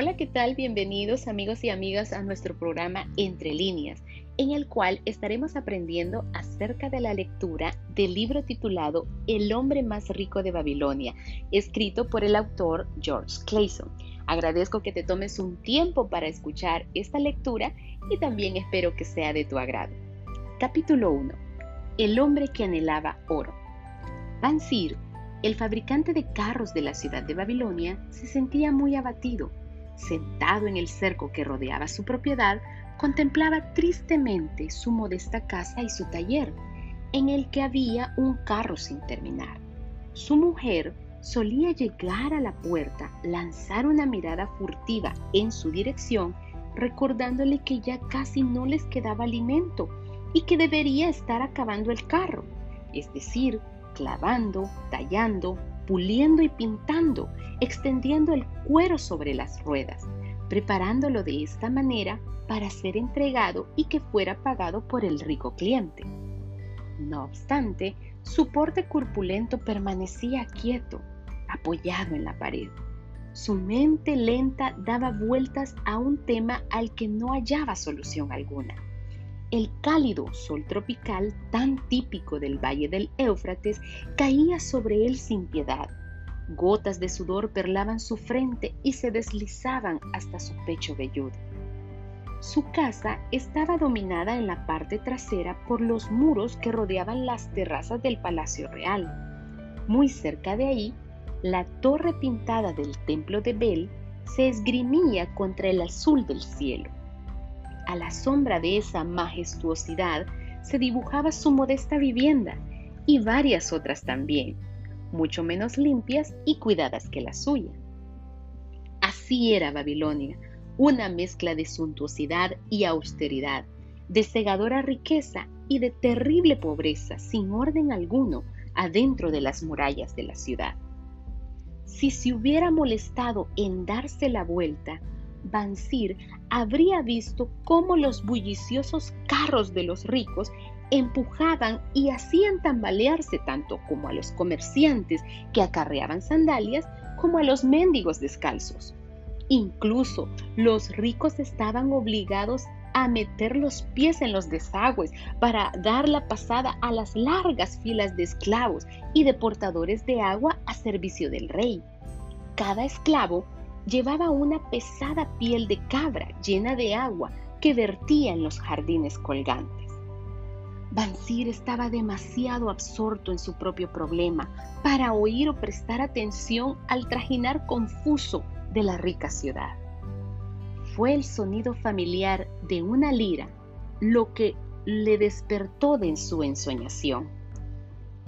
Hola, ¿qué tal? Bienvenidos amigos y amigas a nuestro programa Entre líneas, en el cual estaremos aprendiendo acerca de la lectura del libro titulado El hombre más rico de Babilonia, escrito por el autor George Clayson. Agradezco que te tomes un tiempo para escuchar esta lectura y también espero que sea de tu agrado. Capítulo 1. El hombre que anhelaba oro. Bansir, el fabricante de carros de la ciudad de Babilonia, se sentía muy abatido sentado en el cerco que rodeaba su propiedad, contemplaba tristemente su modesta casa y su taller, en el que había un carro sin terminar. Su mujer solía llegar a la puerta, lanzar una mirada furtiva en su dirección, recordándole que ya casi no les quedaba alimento y que debería estar acabando el carro, es decir, clavando, tallando, puliendo y pintando, extendiendo el cuero sobre las ruedas, preparándolo de esta manera para ser entregado y que fuera pagado por el rico cliente. No obstante, su porte corpulento permanecía quieto, apoyado en la pared. Su mente lenta daba vueltas a un tema al que no hallaba solución alguna. El cálido sol tropical, tan típico del valle del Éufrates, caía sobre él sin piedad. Gotas de sudor perlaban su frente y se deslizaban hasta su pecho velludo. Su casa estaba dominada en la parte trasera por los muros que rodeaban las terrazas del Palacio Real. Muy cerca de ahí, la torre pintada del templo de Bel se esgrimía contra el azul del cielo. A la sombra de esa majestuosidad se dibujaba su modesta vivienda y varias otras también, mucho menos limpias y cuidadas que la suya. Así era Babilonia, una mezcla de suntuosidad y austeridad, de cegadora riqueza y de terrible pobreza sin orden alguno adentro de las murallas de la ciudad. Si se hubiera molestado en darse la vuelta, Bansir habría visto cómo los bulliciosos carros de los ricos empujaban y hacían tambalearse tanto como a los comerciantes que acarreaban sandalias como a los mendigos descalzos. Incluso los ricos estaban obligados a meter los pies en los desagües para dar la pasada a las largas filas de esclavos y de portadores de agua a servicio del rey. Cada esclavo llevaba una pesada piel de cabra llena de agua que vertía en los jardines colgantes. Bansir estaba demasiado absorto en su propio problema para oír o prestar atención al trajinar confuso de la rica ciudad. Fue el sonido familiar de una lira lo que le despertó de su ensoñación.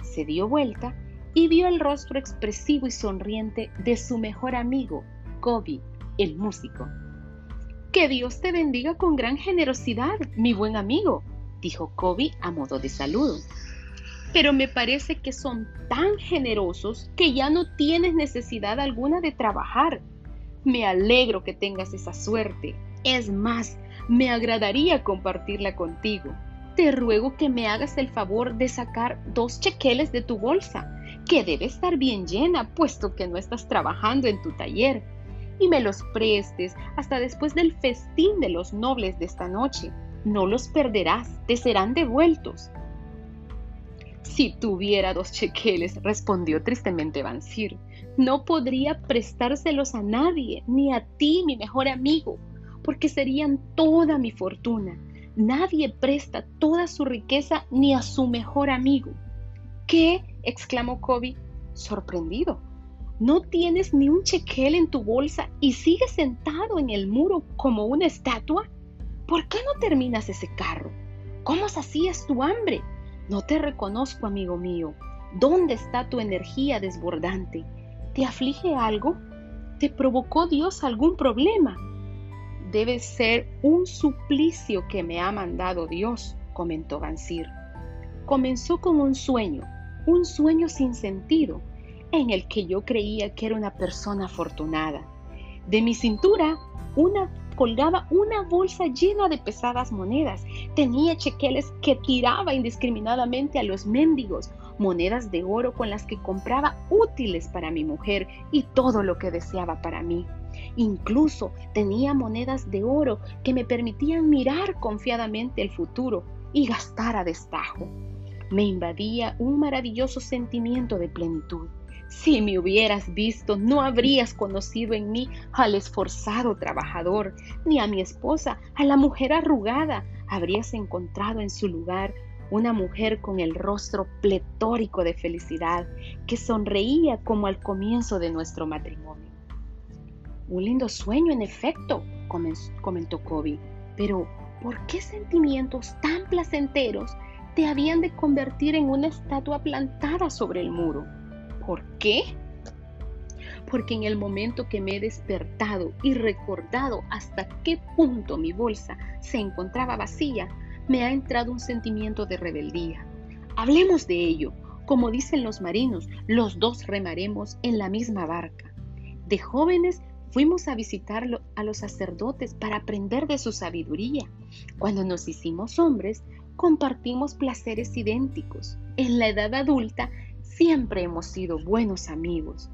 Se dio vuelta y vio el rostro expresivo y sonriente de su mejor amigo, El músico. Que Dios te bendiga con gran generosidad, mi buen amigo, dijo Kobe a modo de saludo. Pero me parece que son tan generosos que ya no tienes necesidad alguna de trabajar. Me alegro que tengas esa suerte. Es más, me agradaría compartirla contigo. Te ruego que me hagas el favor de sacar dos chequeles de tu bolsa, que debe estar bien llena, puesto que no estás trabajando en tu taller y me los prestes hasta después del festín de los nobles de esta noche. No los perderás, te serán devueltos. Si tuviera dos chequeles, respondió tristemente Bansir, no podría prestárselos a nadie, ni a ti, mi mejor amigo, porque serían toda mi fortuna. Nadie presta toda su riqueza ni a su mejor amigo. ¿Qué? exclamó Kobe, sorprendido. No tienes ni un chequel en tu bolsa y sigues sentado en el muro como una estatua. ¿Por qué no terminas ese carro? ¿Cómo sacías tu hambre? No te reconozco, amigo mío. ¿Dónde está tu energía desbordante? ¿Te aflige algo? ¿Te provocó Dios algún problema? Debe ser un suplicio que me ha mandado Dios, comentó Bansir. Comenzó con un sueño, un sueño sin sentido, en el que yo creía que era una persona afortunada. De mi cintura colgaba una bolsa llena de pesadas monedas. Tenía chequeles que tiraba indiscriminadamente a los mendigos, monedas de oro con las que compraba útiles para mi mujer y todo lo que deseaba para mí. Incluso tenía monedas de oro que me permitían mirar confiadamente el futuro y gastar a destajo. Me invadía un maravilloso sentimiento de plenitud. Si me hubieras visto, no habrías conocido en mí al esforzado trabajador, ni a mi esposa, a la mujer arrugada. Habrías encontrado en su lugar una mujer con el rostro pletórico de felicidad, que sonreía como al comienzo de nuestro matrimonio. Un lindo sueño, en efecto, comentó Kobe, pero ¿por qué sentimientos tan placenteros te habían de convertir en una estatua plantada sobre el muro? ¿Por qué? Porque en el momento que me he despertado y recordado hasta qué punto mi bolsa se encontraba vacía, me ha entrado un sentimiento de rebeldía. Hablemos de ello. Como dicen los marinos, los dos remaremos en la misma barca. De jóvenes fuimos a visitar a los sacerdotes para aprender de su sabiduría. Cuando nos hicimos hombres, compartimos placeres idénticos. En la edad adulta Siempre hemos sido buenos amigos.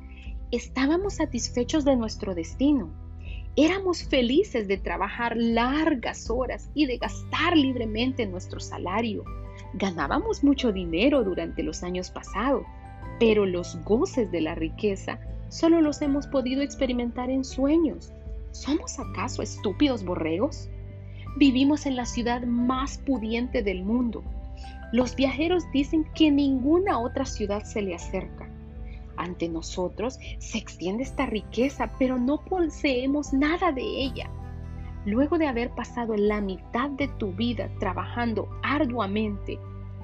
Estábamos satisfechos de nuestro destino. Éramos felices de trabajar largas horas y de gastar libremente nuestro salario. Ganábamos mucho dinero durante los años pasados, pero los goces de la riqueza solo los hemos podido experimentar en sueños. ¿Somos acaso estúpidos borregos? Vivimos en la ciudad más pudiente del mundo los viajeros dicen que ninguna otra ciudad se le acerca. Ante nosotros se extiende esta riqueza, pero no poseemos nada de ella. Luego de haber pasado la mitad de tu vida trabajando arduamente,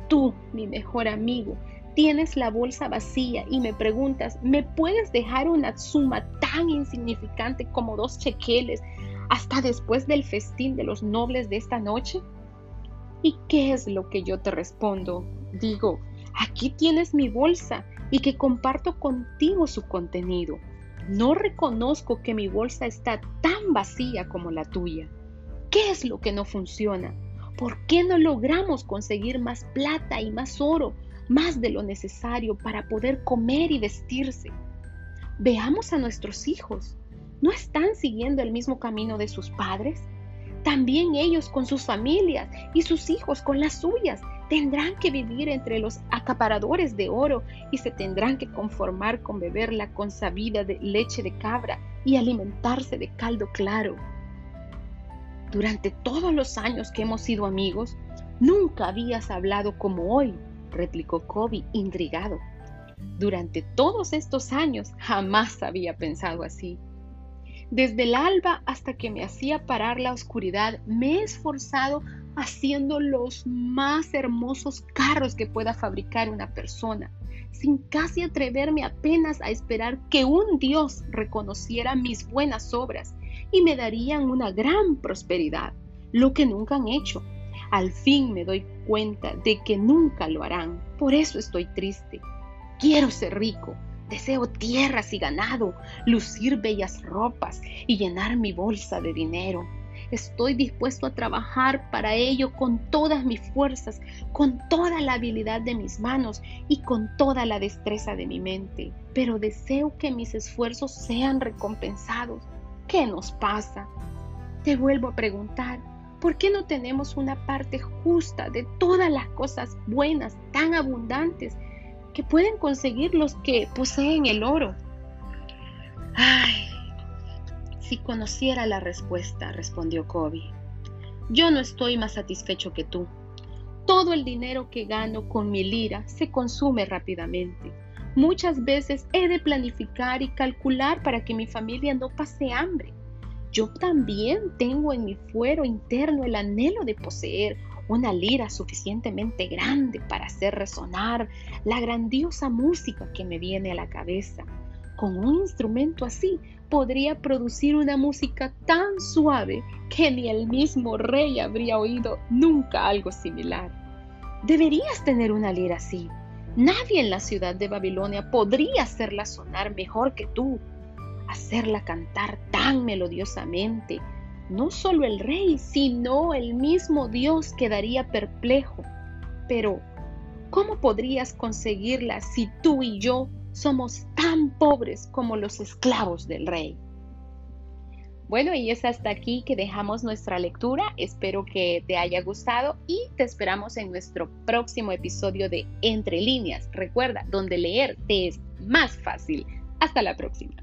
tú, mi mejor amigo, tienes la bolsa vacía y me preguntas, ¿me puedes dejar una suma tan insignificante como dos chequeles hasta después del festín de los nobles de esta noche? ¿Y qué es lo que yo te respondo? Digo, aquí tienes mi bolsa y que comparto contigo su contenido. No reconozco que mi bolsa está tan vacía como la tuya. ¿Qué es lo que no funciona? ¿Por qué no logramos conseguir más plata y más oro, más de lo necesario para poder comer y vestirse? Veamos a nuestros hijos. ¿No están siguiendo el mismo camino de sus padres? También ellos con sus familias y sus hijos con las suyas tendrán que vivir entre los acaparadores de oro y se tendrán que conformar con beber la consabida de leche de cabra y alimentarse de caldo claro. Durante todos los años que hemos sido amigos, nunca habías hablado como hoy, replicó Kobe intrigado. Durante todos estos años jamás había pensado así. Desde el alba hasta que me hacía parar la oscuridad, me he esforzado haciendo los más hermosos carros que pueda fabricar una persona, sin casi atreverme apenas a esperar que un Dios reconociera mis buenas obras y me darían una gran prosperidad, lo que nunca han hecho. Al fin me doy cuenta de que nunca lo harán, por eso estoy triste. Quiero ser rico, Deseo tierras y ganado, lucir bellas ropas y llenar mi bolsa de dinero. Estoy dispuesto a trabajar para ello con todas mis fuerzas, con toda la habilidad de mis manos y con toda la destreza de mi mente. Pero deseo que mis esfuerzos sean recompensados. ¿Qué nos pasa? Te vuelvo a preguntar, ¿por qué no tenemos una parte justa de todas las cosas buenas, tan abundantes, que pueden conseguir los que poseen el oro. Ay, si conociera la respuesta, respondió Kobe. Yo no estoy más satisfecho que tú. Todo el dinero que gano con mi lira se consume rápidamente. Muchas veces he de planificar y calcular para que mi familia no pase hambre. Yo también tengo en mi fuero interno el anhelo de poseer una lira suficientemente grande para hacer resonar la grandiosa música que me viene a la cabeza. Con un instrumento así podría producir una música tan suave que ni el mismo rey habría oído nunca algo similar. Deberías tener una lira así. Nadie en la ciudad de Babilonia podría hacerla sonar mejor que tú, hacerla cantar tan melodiosamente no solo el rey, sino el mismo Dios quedaría perplejo. Pero, ¿Cómo podrías conseguirla si tú y yo somos tan pobres como los esclavos del rey? Bueno, y es hasta aquí que dejamos nuestra lectura. Espero que te haya gustado y te esperamos en nuestro próximo episodio de Entre líneas. Recuerda, donde leer te es más fácil. Hasta la próxima.